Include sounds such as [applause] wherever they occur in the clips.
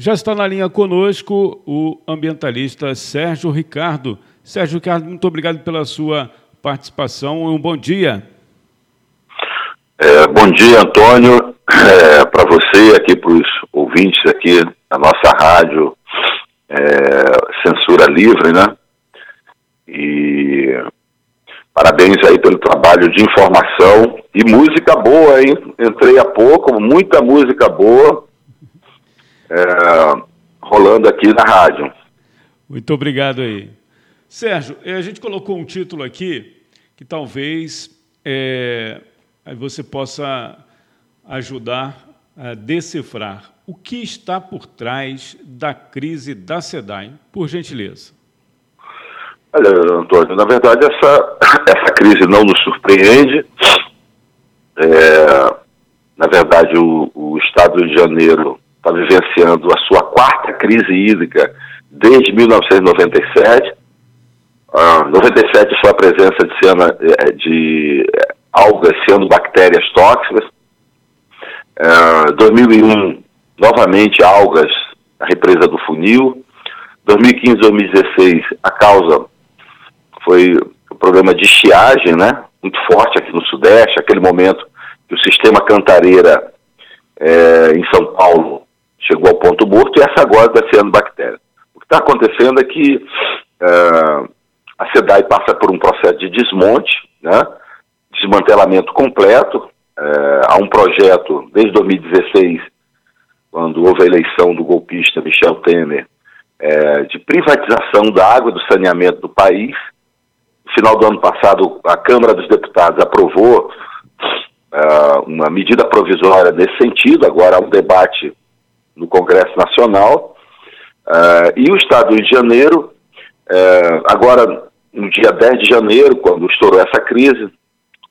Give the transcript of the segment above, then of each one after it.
Já está na linha conosco o ambientalista Sérgio Ricardo. Sérgio Ricardo, muito obrigado pela sua participação. Um bom dia. É, bom dia, Antônio, é, para você, aqui para os ouvintes aqui da nossa rádio é, Censura Livre, né? E parabéns aí pelo trabalho de informação e música boa, hein? Entrei há pouco, muita música boa é, rolando aqui na rádio. Muito obrigado aí. Sérgio, eh, a gente colocou um título aqui que talvez é, você possa ajudar a decifrar o que está por trás da crise da SEDAI, por gentileza. Olha, Antônio, na verdade essa, [coughs] essa crise não nos surpreende. É, na verdade, o, o Estado de Janeiro está vivenciando a sua quarta crise hídrica desde 1997. Ah, 97 foi a presença de, ciana, eh, de eh, algas cianobactérias tóxicas. Ah, 2001, novamente algas na represa do funil. 2015, 2016, a causa foi o problema de estiagem, né? Muito forte aqui no Sudeste, aquele momento que o sistema Cantareira é, em São Paulo chegou ao ponto morto e essa agora da cianobactéria. O que está acontecendo é que uh, a SEDAI passa por um processo de desmonte, né, desmantelamento completo. Uh, há um projeto desde 2016, quando houve a eleição do golpista Michel Temer, uh, de privatização da água do saneamento do país. No final do ano passado, a Câmara dos Deputados aprovou uma medida provisória nesse sentido. Agora há um debate no Congresso Nacional. Uh, e o Estado do Rio de Janeiro, uh, agora, no dia 10 de janeiro, quando estourou essa crise,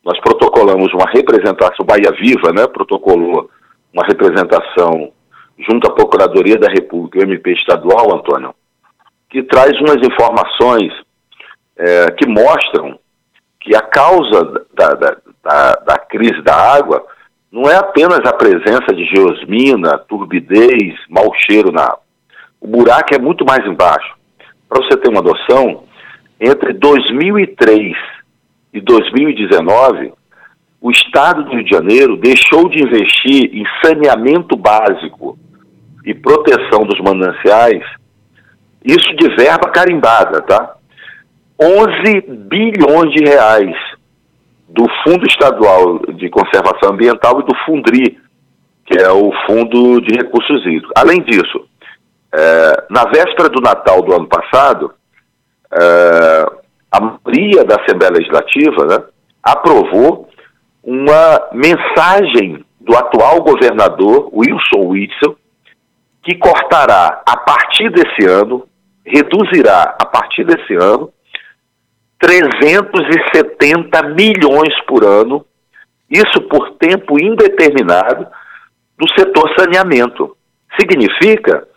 nós protocolamos uma representação, Bahia Viva, né, protocolou uma representação junto à Procuradoria da República, o MP estadual, Antônio, que traz umas informações é, que mostram que a causa da, da, da, da crise da água não é apenas a presença de geosmina, turbidez, mau cheiro na água. O buraco é muito mais embaixo. Para você ter uma noção, entre 2003 e 2019, o Estado do Rio de Janeiro deixou de investir em saneamento básico e proteção dos mananciais, isso de verba carimbada, tá? 11 bilhões de reais do Fundo Estadual de Conservação Ambiental e do Fundri, que é o Fundo de Recursos Hídricos. Além disso, é, na véspera do Natal do ano passado, é, a maioria da Assembleia Legislativa né, aprovou uma mensagem do atual governador, Wilson Witzel, que cortará a partir desse ano, reduzirá a partir desse ano, 370 milhões por ano, isso por tempo indeterminado, do setor saneamento. Significa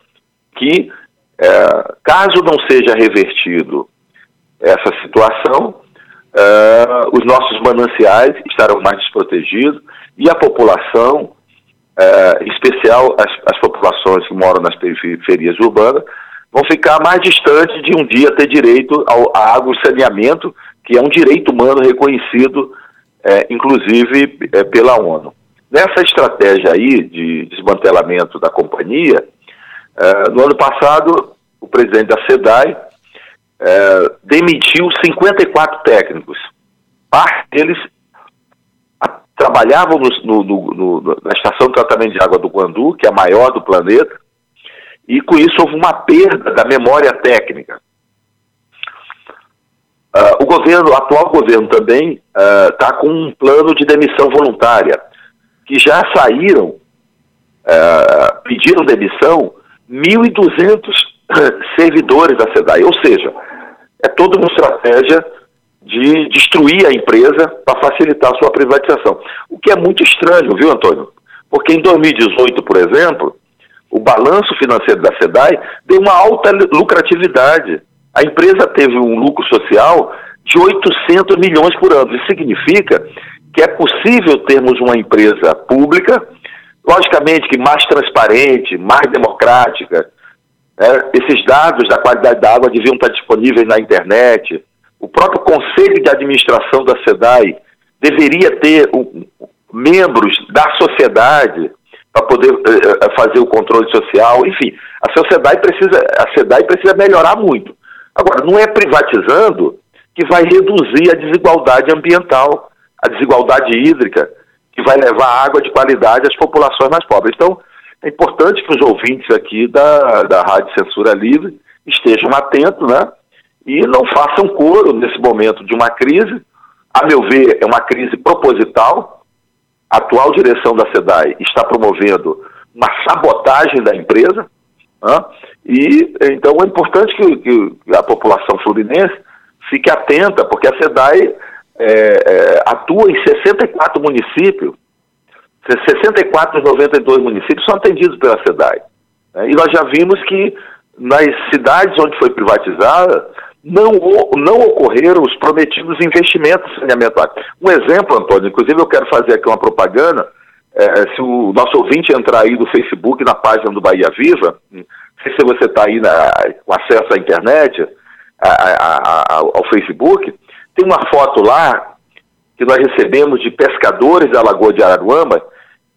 que, é, caso não seja revertido essa situação, é, os nossos mananciais estarão mais desprotegidos e a população, é, em especial as, as populações que moram nas periferias urbanas, vão ficar mais distantes de um dia ter direito ao, à água e saneamento, que é um direito humano reconhecido, é, inclusive é, pela ONU. Nessa estratégia aí de desmantelamento da companhia, é, no ano passado, o presidente da SEDAI é, demitiu 54 técnicos. Parte deles trabalhavam no, no, no, na estação de tratamento de água do Guandu, que é a maior do planeta, e com isso houve uma perda da memória técnica. Uh, o governo, o atual governo também está uh, com um plano de demissão voluntária, que já saíram, uh, pediram demissão 1.200 [coughs] servidores da SEDAI, ou seja, é toda uma estratégia de destruir a empresa para facilitar a sua privatização. O que é muito estranho, viu, Antônio? Porque em 2018, por exemplo, o balanço financeiro da SEDAI deu uma alta lucratividade. A empresa teve um lucro social de 800 milhões por ano. Isso significa que é possível termos uma empresa pública logicamente que mais transparente, mais democrática. É, esses dados da qualidade da água deviam estar disponíveis na internet. O próprio Conselho de Administração da SEDAI deveria ter um, membros da sociedade para poder uh, fazer o controle social. Enfim, a sociedade precisa, a SEDAI precisa melhorar muito. Agora, não é privatizando que vai reduzir a desigualdade ambiental, a desigualdade hídrica, que vai levar água de qualidade às populações mais pobres. Então, é importante que os ouvintes aqui da, da Rádio Censura Livre estejam atentos, né? E não façam coro nesse momento de uma crise. A meu ver, é uma crise proposital. A atual direção da SEDAI está promovendo uma sabotagem da empresa. Né? E então é importante que, que, a população fluminense fique atenta, porque a SEDAI é, é, atua em 64 municípios, 64 dos 92 municípios são atendidos pela SEDAI. Né? E nós já vimos que nas cidades onde foi privatizada, não, não ocorreram os prometidos investimentos básico. Um exemplo, Antônio, inclusive eu quero fazer aqui uma propaganda, é, se o nosso ouvinte entrar aí no Facebook, na página do Bahia Viva, não sei se você está aí na, com acesso à internet, a, a, a, ao Facebook, tem uma foto lá que nós recebemos de pescadores da Lagoa de Araruama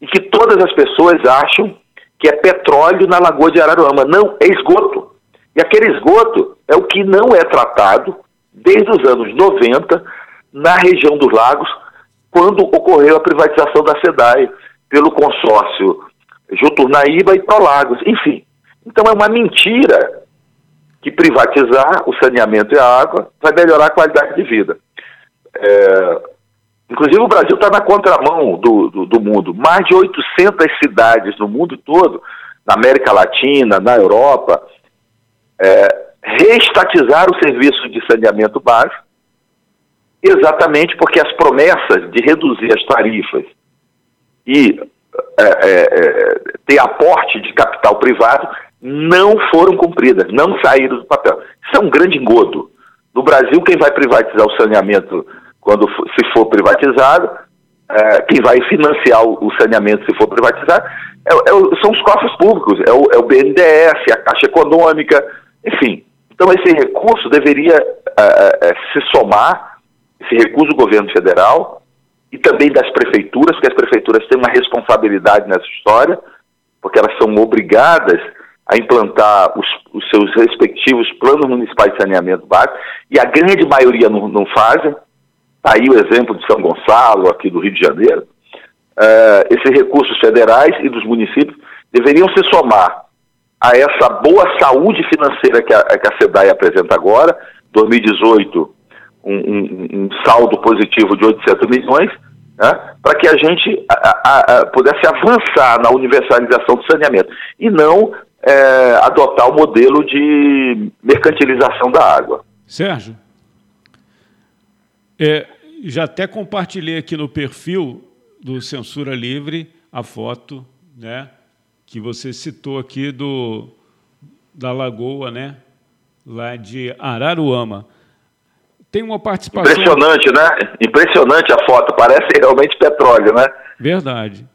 e que todas as pessoas acham que é petróleo na Lagoa de Araruama. Não, é esgoto. E aquele esgoto é o que não é tratado desde os anos 90 na região dos lagos, quando ocorreu a privatização da SEDAI pelo consórcio Juturnaíba e Prolagos. Enfim, então é uma mentira que privatizar o saneamento e a água vai melhorar a qualidade de vida. É, inclusive o Brasil está na contramão do, do, do, mundo. Mais de 800 cidades no mundo todo, na América Latina, na Europa, é, reestatizaram o serviço de saneamento básico, exatamente porque as promessas de reduzir as tarifas e é, é, é ter aporte de capital privado não foram cumpridas, não saíram do papel. Isso é um grande engodo. No Brasil, quem vai privatizar o saneamento quando se for privatizado, é, quem vai financiar o, saneamento se for privatizado, é, é, são os cofres públicos, é o, é o BNDES, a Caixa Econômica, enfim. Então esse recurso deveria é, é, se somar, esse recurso do governo federal e também das prefeituras, porque as prefeituras têm uma responsabilidade nessa história, porque elas são obrigadas a implantar os, os, seus respectivos planos municipais de saneamento básico, e a grande maioria não, não fazem. Está aí o exemplo de São Gonçalo, aqui do Rio de Janeiro. Uh, esses recursos federais e dos municípios deveriam se somar a essa boa saúde financeira que a, que a SEDAI apresenta agora, 2018, um, um, um saldo positivo de 800 milhões, né, para que a gente a, a, pudesse avançar na universalização do saneamento e não é, adotar o modelo de mercantilização da água. Sérgio, é, já até compartilhei aqui no perfil do Censura Livre a foto, né, que você citou aqui do da Lagoa, né, lá de Araruama. Tem uma participação. Impressionante, né? Impressionante a foto, parece realmente petróleo, né? Verdade.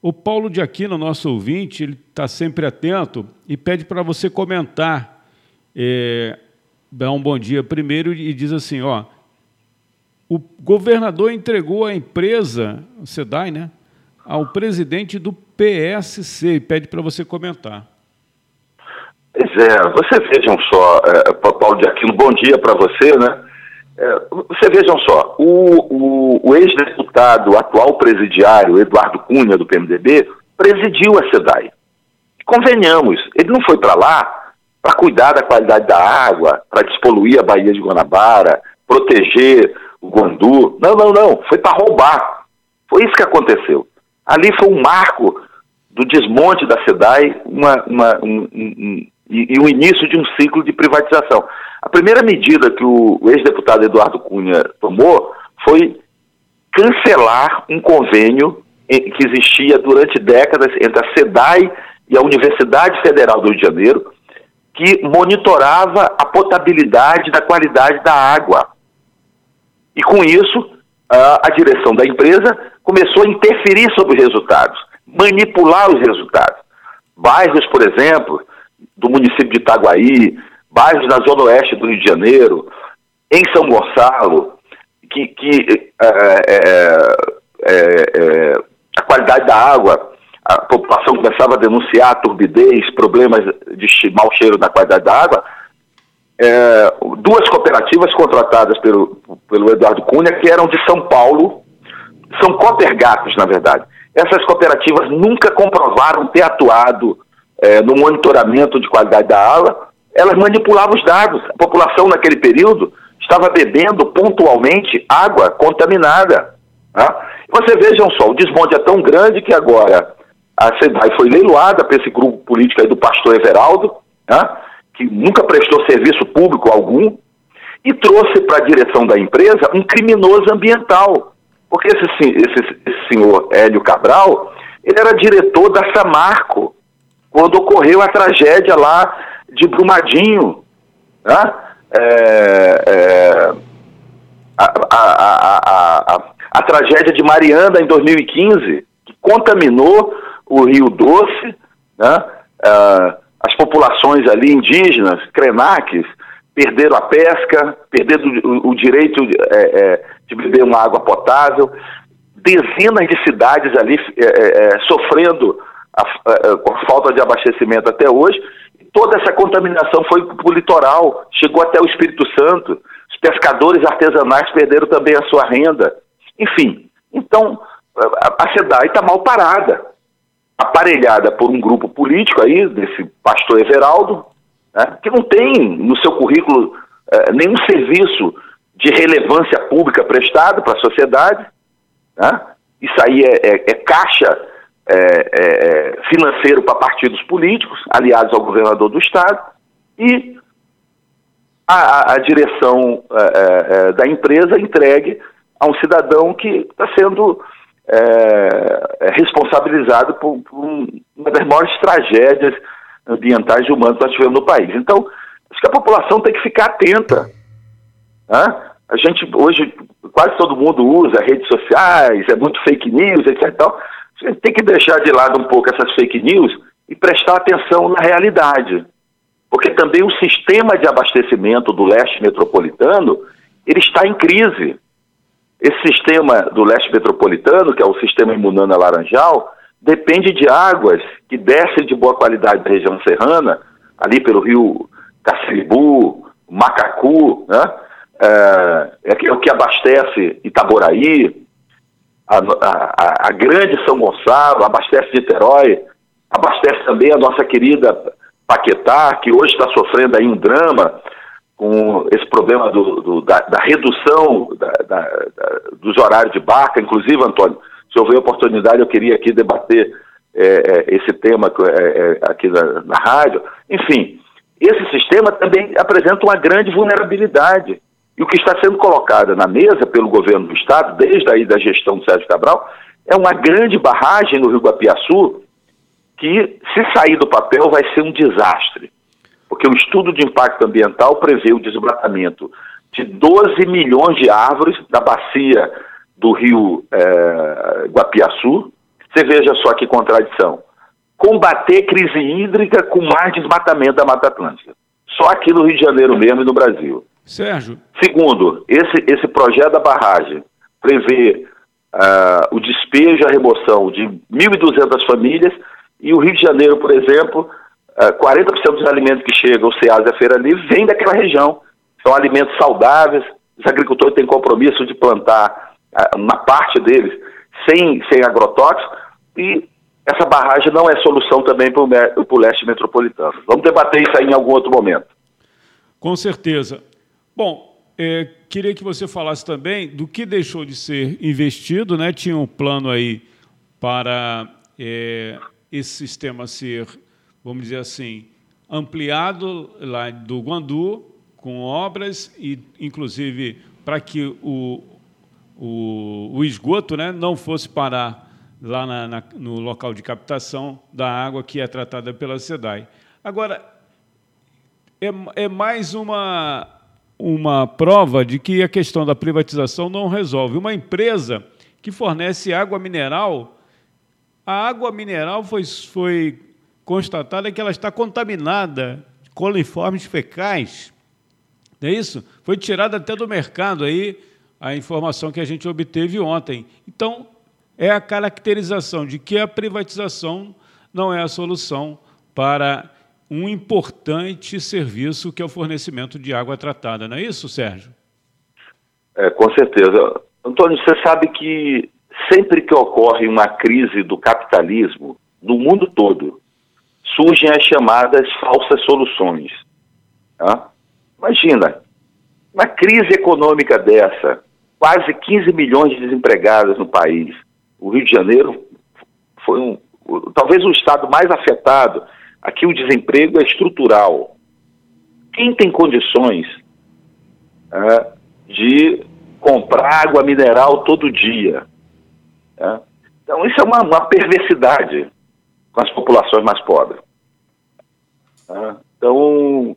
O Paulo de Aquino, nosso ouvinte, ele está sempre atento e pede para você comentar, é, dar um bom dia primeiro e diz assim, ó, o governador entregou a empresa, o SEDAI, né, ao presidente do PSC e pede para você comentar. Pois é, você vejam só, é, Paulo de Aquino, bom dia para você, né? É, você vejam só, o, o, o ex-deputado, atual presidiário, Eduardo Cunha, do PMDB, presidiu a SEDAI. Convenhamos, ele não foi para lá para cuidar da qualidade da água, para despoluir a Baía de Guanabara, proteger o Gondu. Não, não, não. Foi para roubar. Foi isso que aconteceu. Ali foi um marco do desmonte da SEDAI uma, uma, um, um, e, e o início de um ciclo de privatização. A primeira medida que o, ex-deputado Eduardo Cunha tomou foi cancelar um convênio que existia durante décadas entre a SEDAI e a Universidade Federal do Rio de Janeiro, que monitorava a potabilidade da qualidade da água. E com isso, a direção da empresa começou a interferir sobre os resultados. Manipular os resultados. Bairros, por exemplo, do município de Itaguaí, bairros na zona oeste do Rio de Janeiro, em São Gonçalo, que, que é, é, é, a qualidade da água, a população começava a denunciar turbidez, problemas de mau cheiro na qualidade da água, é, duas cooperativas contratadas pelo, pelo Eduardo Cunha, que eram de São Paulo, são copergatos, na verdade. Essas cooperativas nunca comprovaram ter atuado é, no monitoramento de qualidade da água, elas manipulavam os dados. A população, naquele período, estava bebendo pontualmente água contaminada. Tá? Você vejam só, o desmonte é tão grande que agora a SEDAI foi leiloada para esse grupo político aí do pastor Everaldo, tá? que nunca prestou serviço público algum, e trouxe para a direção da empresa um criminoso ambiental. Porque esse, esse, esse senhor Hélio Cabral, ele era diretor da Samarco, quando ocorreu a tragédia lá de Brumadinho. Né? É, é, a, a, a, a, tragédia de Mariana em 2015, que contaminou o Rio Doce, né? É, as populações ali indígenas, Krenaques, perderam a pesca, perderam o, o direito é, é, de, beber uma água potável, dezenas de cidades ali é, é sofrendo a, a, com a falta de abastecimento até hoje, toda essa contaminação foi para o litoral, chegou até o Espírito Santo, os pescadores artesanais perderam também a sua renda. Enfim, então a, SEDAI está mal parada, aparelhada por um grupo político aí, desse pastor Everaldo, né, que não tem no seu currículo eh, nenhum serviço de relevância pública prestado para a sociedade. Né? Isso aí é, é, é caixa é, é, financeiro para partidos políticos, aliados ao governador do Estado, e a, a direção é, é, da empresa entregue a um cidadão que está sendo é, responsabilizado por, por, uma das maiores tragédias ambientais e humanas que nós tivemos no país. Então, acho que a população tem que ficar atenta. Né? A gente, hoje, quase todo mundo usa redes sociais, é muito fake news, etc. A gente tem que deixar de lado um pouco essas fake news e prestar atenção na realidade. Porque também o sistema de abastecimento do leste metropolitano, ele está em crise. Esse sistema do leste metropolitano, que é o sistema Imunana Laranjal, depende de águas que descem de boa qualidade da região serrana, ali pelo rio Caciribu, Macacu, né? É, é o que abastece Itaboraí, a, a, a, grande São Gonçalo, abastece Niterói, abastece também a nossa querida Paquetá, que hoje está sofrendo aí um drama com esse problema do, do, da, da, redução da, dos horários de barca. Inclusive, Antônio, se houver oportunidade, eu queria aqui debater é, é, esse tema é, é, aqui na, na rádio. Enfim, esse sistema também apresenta uma grande vulnerabilidade. E o que está sendo colocado na mesa pelo governo do Estado, desde aí da gestão do Sérgio Cabral, é uma grande barragem no Rio Guapiaçu, que, se sair do papel, vai ser um desastre. Porque o estudo de impacto ambiental prevê o desmatamento de 12 milhões de árvores da bacia do rio é, Guapiaçu. Você veja só que contradição. Combater crise hídrica com mais desmatamento da Mata Atlântica. Só aqui no Rio de Janeiro mesmo e no Brasil. Sérgio. Segundo, esse, esse projeto da barragem prevê uh, o despejo e a remoção de 1.200 famílias e o Rio de Janeiro, por exemplo, uh, ah, 40% dos alimentos que chegam ao SEAS e à Feira Livre vêm daquela região. São alimentos saudáveis, os agricultores têm compromisso de plantar uh, uma parte deles sem, sem agrotóxicos e essa barragem não é solução também para o leste metropolitano. Vamos debater isso aí em algum outro momento. Com certeza. Bom, é, queria que você falasse também do que deixou de ser investido, né? Tinha um plano aí para é, esse sistema ser, vamos dizer assim, ampliado lá do Guandu, com obras e, inclusive, para que o, o, o, esgoto né, não fosse parar lá na, na, no local de captação da água que é tratada pela SEDAI. Agora, é, é mais uma uma prova de que a questão da privatização não resolve. Uma empresa que fornece água mineral a água mineral foi, foi constatada que ela está contaminada de coliformes fecais. Não é isso? Foi tirada até do mercado aí a informação que a gente obteve ontem. Então, é a caracterização de que a privatização não é a solução para um importante serviço que é o fornecimento de água tratada. Não é isso, Sérgio? É, com certeza. Antônio, você sabe que sempre que ocorre uma crise do capitalismo, no mundo todo, surgem as chamadas falsas soluções. Tá? Imagina, uma crise econômica dessa, quase 15 milhões de desempregados no país. O Rio de Janeiro foi um, talvez o estado mais afetado. Aqui o desemprego é estrutural. Quem tem condições é, de comprar água mineral todo dia? É? Então, isso é uma, uma, perversidade com as populações mais pobres. É? Então,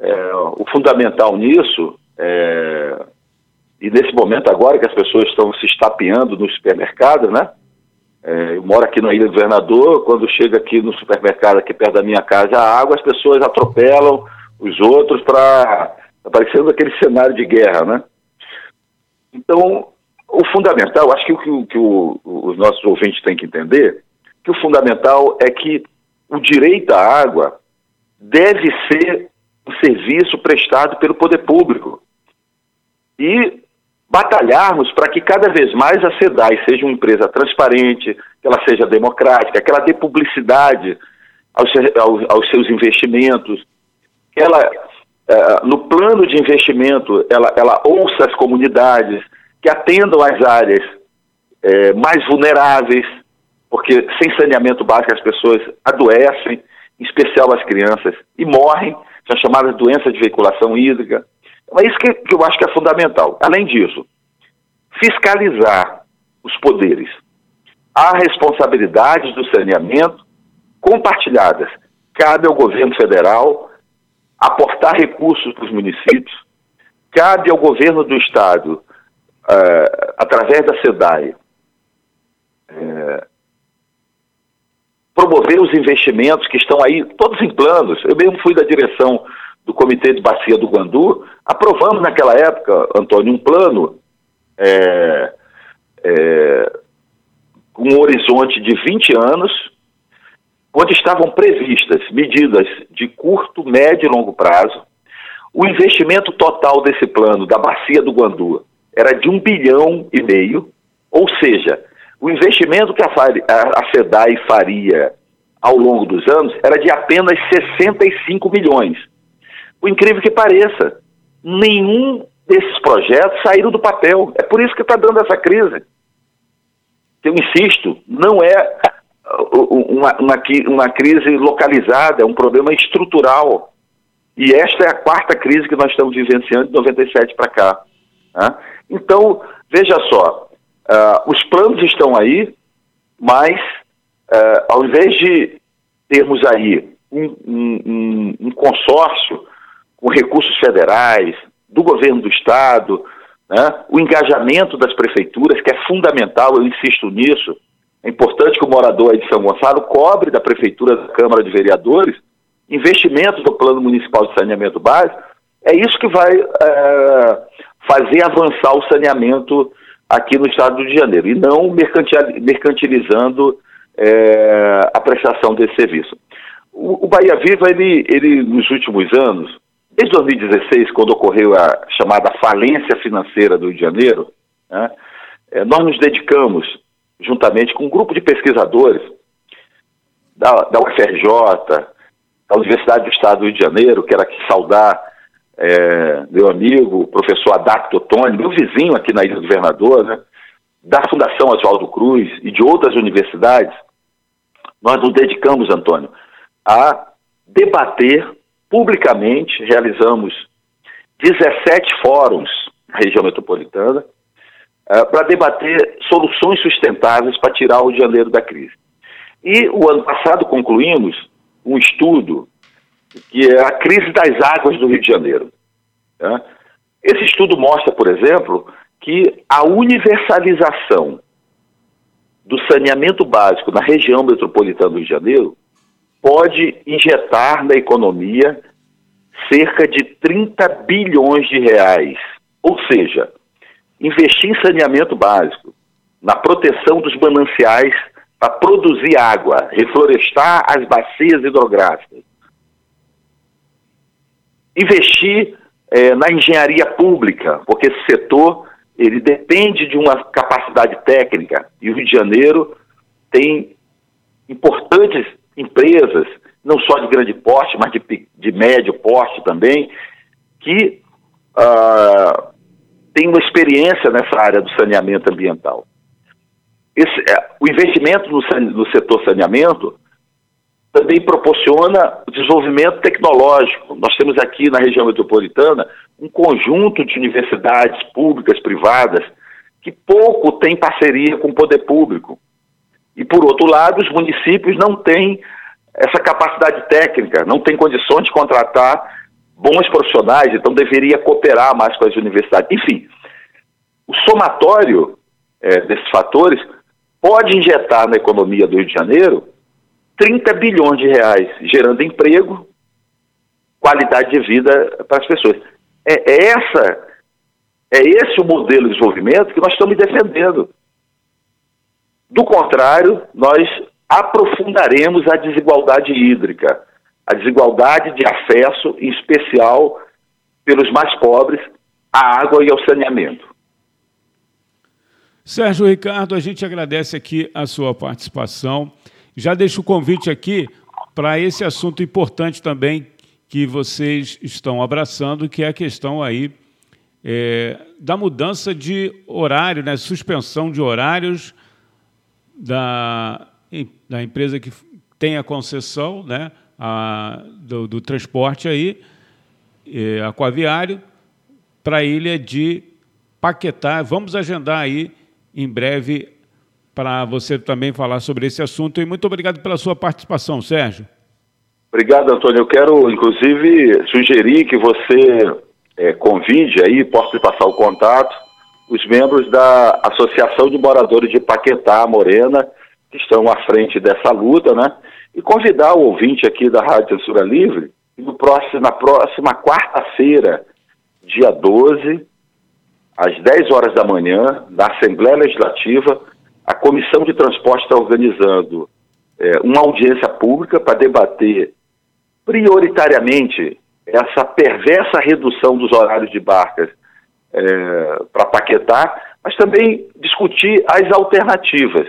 é, o fundamental nisso é, e nesse momento agora que as pessoas estão se estapeando no supermercado, né? É, eu moro aqui na Ilha do Governador, quando chega aqui no supermercado aqui perto da minha casa a água, as pessoas atropelam os outros para tá parecendo aquele cenário de guerra, né? Então, o fundamental, acho que o que, que o, os nossos ouvintes têm que entender, que o fundamental é que o direito à água deve ser um serviço prestado pelo poder público. E batalharmos para que cada vez mais a SEDAI seja uma empresa transparente, que ela seja democrática, que ela dê publicidade aos, aos, aos seus investimentos, que ela, uh, no plano de investimento, ela, ela ouça as comunidades, que atendam às áreas uh, mais vulneráveis, porque sem saneamento básico as pessoas adoecem, em especial as crianças, e morrem, são chamadas doenças de veiculação hídrica. É isso que, que eu acho que é fundamental. Além disso, fiscalizar os poderes. Há responsabilidades do saneamento compartilhadas. Cabe ao governo federal aportar recursos para os municípios, cabe ao governo do estado, uh, através da SEDAI, uh, promover os investimentos que estão aí, todos em planos. Eu mesmo fui da direção do Comitê de Bacia do Guandu, aprovamos naquela época, Antônio, um plano é, é, com um horizonte de 20 anos, onde estavam previstas medidas de curto, médio e longo prazo. O investimento total desse plano da Bacia do Guandu era de um bilhão e meio, ou seja, o investimento que a, a SEDAI faria ao longo dos anos era de apenas 65 milhões. O incrível que pareça, nenhum desses projetos saíram do papel. É por isso que está dando essa crise. Eu insisto, não é uh, uma, uma, uma crise localizada, é um problema estrutural. E esta é a quarta crise que nós estamos vivenciando de 97 para cá. Né? Então, veja só, uh, os planos estão aí, mas uh, ao invés de termos aí um, um, um consórcio com recursos federais, do governo do Estado, né? o engajamento das prefeituras, que é fundamental, eu insisto nisso. É importante que o morador aí de São Gonçalo cobre da Prefeitura da Câmara de Vereadores investimentos do Plano Municipal de Saneamento Básico. É isso que vai é, fazer avançar o saneamento aqui no estado do Rio de Janeiro, e não mercantilizando é, a prestação desse serviço. O, o Bahia Viva, ele, ele, nos últimos anos, Desde 2016, quando ocorreu a chamada falência financeira do Rio de Janeiro, né, é, nós nos dedicamos, juntamente com um grupo de pesquisadores da, da UFRJ, da Universidade do Estado do Rio de Janeiro, quero aqui saudar é, meu amigo, professor Adacto Tony, meu vizinho aqui na Ilha do Governador, né, da Fundação Oswaldo Cruz e de outras universidades, nós nos dedicamos, Antônio, a debater publicamente, realizamos 17 fóruns na região metropolitana uh, para debater soluções sustentáveis para tirar o Rio de Janeiro da crise. E o ano passado concluímos um estudo que é a crise das águas do Rio de Janeiro. Né? Esse estudo mostra, por exemplo, que a universalização do saneamento básico na região metropolitana do Rio de Janeiro pode injetar na economia cerca de 30 bilhões de reais. Ou seja, investir em saneamento básico, na proteção dos mananciais para produzir água, reflorestar as bacias hidrográficas, investir é, na engenharia pública, porque esse setor ele depende de uma capacidade técnica e o Rio de Janeiro tem importantes empresas, não só de grande porte, mas de, de médio porte também, que uh, tem uma experiência nessa área do saneamento ambiental. Esse, é, o investimento no, no setor saneamento também proporciona o desenvolvimento tecnológico. Nós temos aqui na região metropolitana um conjunto de universidades públicas, privadas, que pouco tem parceria com o poder público. E, por outro lado, os municípios não têm essa capacidade técnica, não têm condições de contratar bons profissionais, então deveria cooperar mais com as universidades. Enfim, o somatório é, desses fatores pode injetar na economia do Rio de Janeiro 30 bilhões de reais, gerando emprego, qualidade de vida para as pessoas. É, é, essa, é esse o modelo de desenvolvimento que nós estamos defendendo. Do contrário, nós aprofundaremos a desigualdade hídrica, a desigualdade de acesso, em especial pelos mais pobres, à água e ao saneamento. Sérgio Ricardo, a gente agradece aqui a sua participação. Já deixo o convite aqui para esse assunto importante também que vocês estão abraçando, que é a questão aí é, da mudança de horário, né, suspensão de horários da, da empresa que tem a concessão né, a, do, do transporte aí, é, aquaviário, para a ilha de Paquetá. Vamos agendar aí em breve para você também falar sobre esse assunto. E muito obrigado pela sua participação, Sérgio. Obrigado, Antônio. Eu quero, inclusive, sugerir que você é, convide aí, possa passar o contato, os membros da Associação de Moradores de Paquetá, Morena, que estão à frente dessa luta, né? E convidar o ouvinte aqui da Rádio Censura Livre, no próximo, na próxima quarta-feira, dia 12, às 10 horas da manhã, na Assembleia Legislativa, a Comissão de Transporte está organizando é, uma audiência pública para debater prioritariamente essa perversa redução dos horários de barcas é, para Paquetá, mas também discutir as alternativas,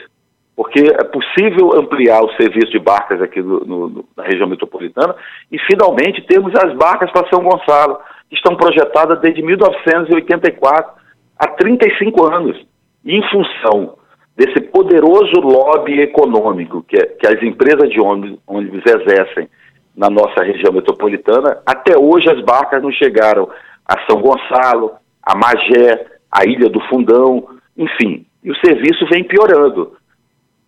porque é possível ampliar o serviço de barcas aqui no, no, na região metropolitana e, finalmente, termos as barcas para São Gonçalo, que estão projetadas desde 1984, há 35 anos. Em função desse poderoso lobby econômico que, que as empresas de ônibus, ônibus exercem na nossa região metropolitana, até hoje as barcas não chegaram a São Gonçalo, a Magé, a Ilha do Fundão, enfim, e o serviço vem piorando.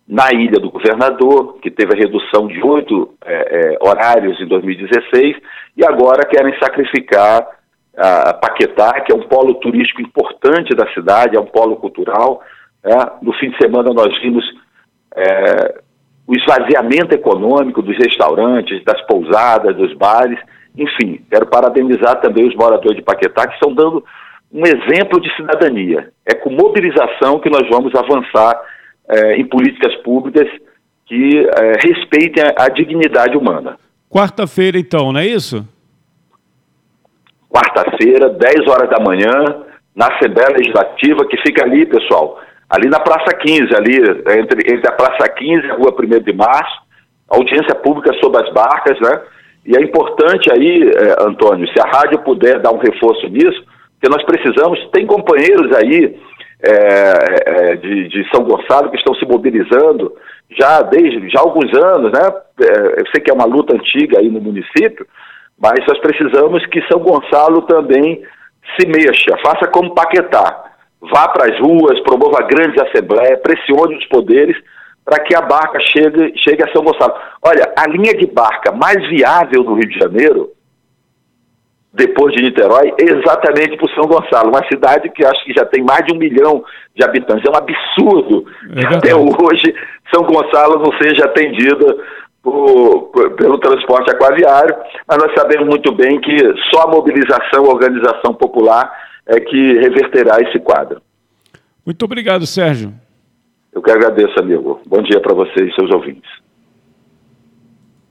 Na Ilha do Governador, que teve a redução de oito é, é, horários em 2016, e agora querem sacrificar a Paquetá, que é um polo turístico importante da cidade, é um polo cultural. É. No fim de semana nós vimos é, o esvaziamento econômico dos restaurantes, das pousadas, dos bares. Enfim, quero parabenizar também os moradores de Paquetá, que estão dando um exemplo de cidadania. É com mobilização que nós vamos avançar é, em políticas públicas que é, respeitem a, a dignidade humana. Quarta-feira, então, não é isso? Quarta-feira, 10 horas da manhã, na Assembleia Legislativa, que fica ali, pessoal, ali na Praça 15, ali entre, entre a Praça 15 e a Rua 1 de Março, audiência pública sobre as barcas, né? E é importante aí, é, Antônio, se a rádio puder dar um reforço nisso, porque nós precisamos, tem companheiros aí é, é, de, de, São Gonçalo que estão se mobilizando já desde já há alguns anos, né? É, eu sei que é uma luta antiga aí no município, mas nós precisamos que São Gonçalo também se mexa, faça como Paquetá vá para as ruas, promova grandes assembleias, pressione os poderes para que a barca chegue, chegue a São Gonçalo. Olha, a linha de barca mais viável do Rio de Janeiro depois de Niterói, exatamente por São Gonçalo, uma cidade que acho que já tem mais de um milhão de habitantes. É um absurdo é que até hoje São Gonçalo não seja atendida por, por, pelo transporte aquaviário, mas nós sabemos muito bem que só a mobilização, a organização popular é que reverterá esse quadro. Muito obrigado, Sérgio. Eu que agradeço, amigo. Bom dia para você e seus ouvintes.